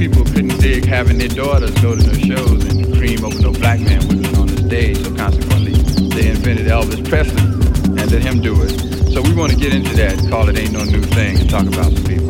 people couldn't dig having their daughters go to their shows and cream over no black man women on the stage. So consequently, they invented Elvis Presley and let him do it. So we want to get into that, call it Ain't No New Thing, and talk about some people.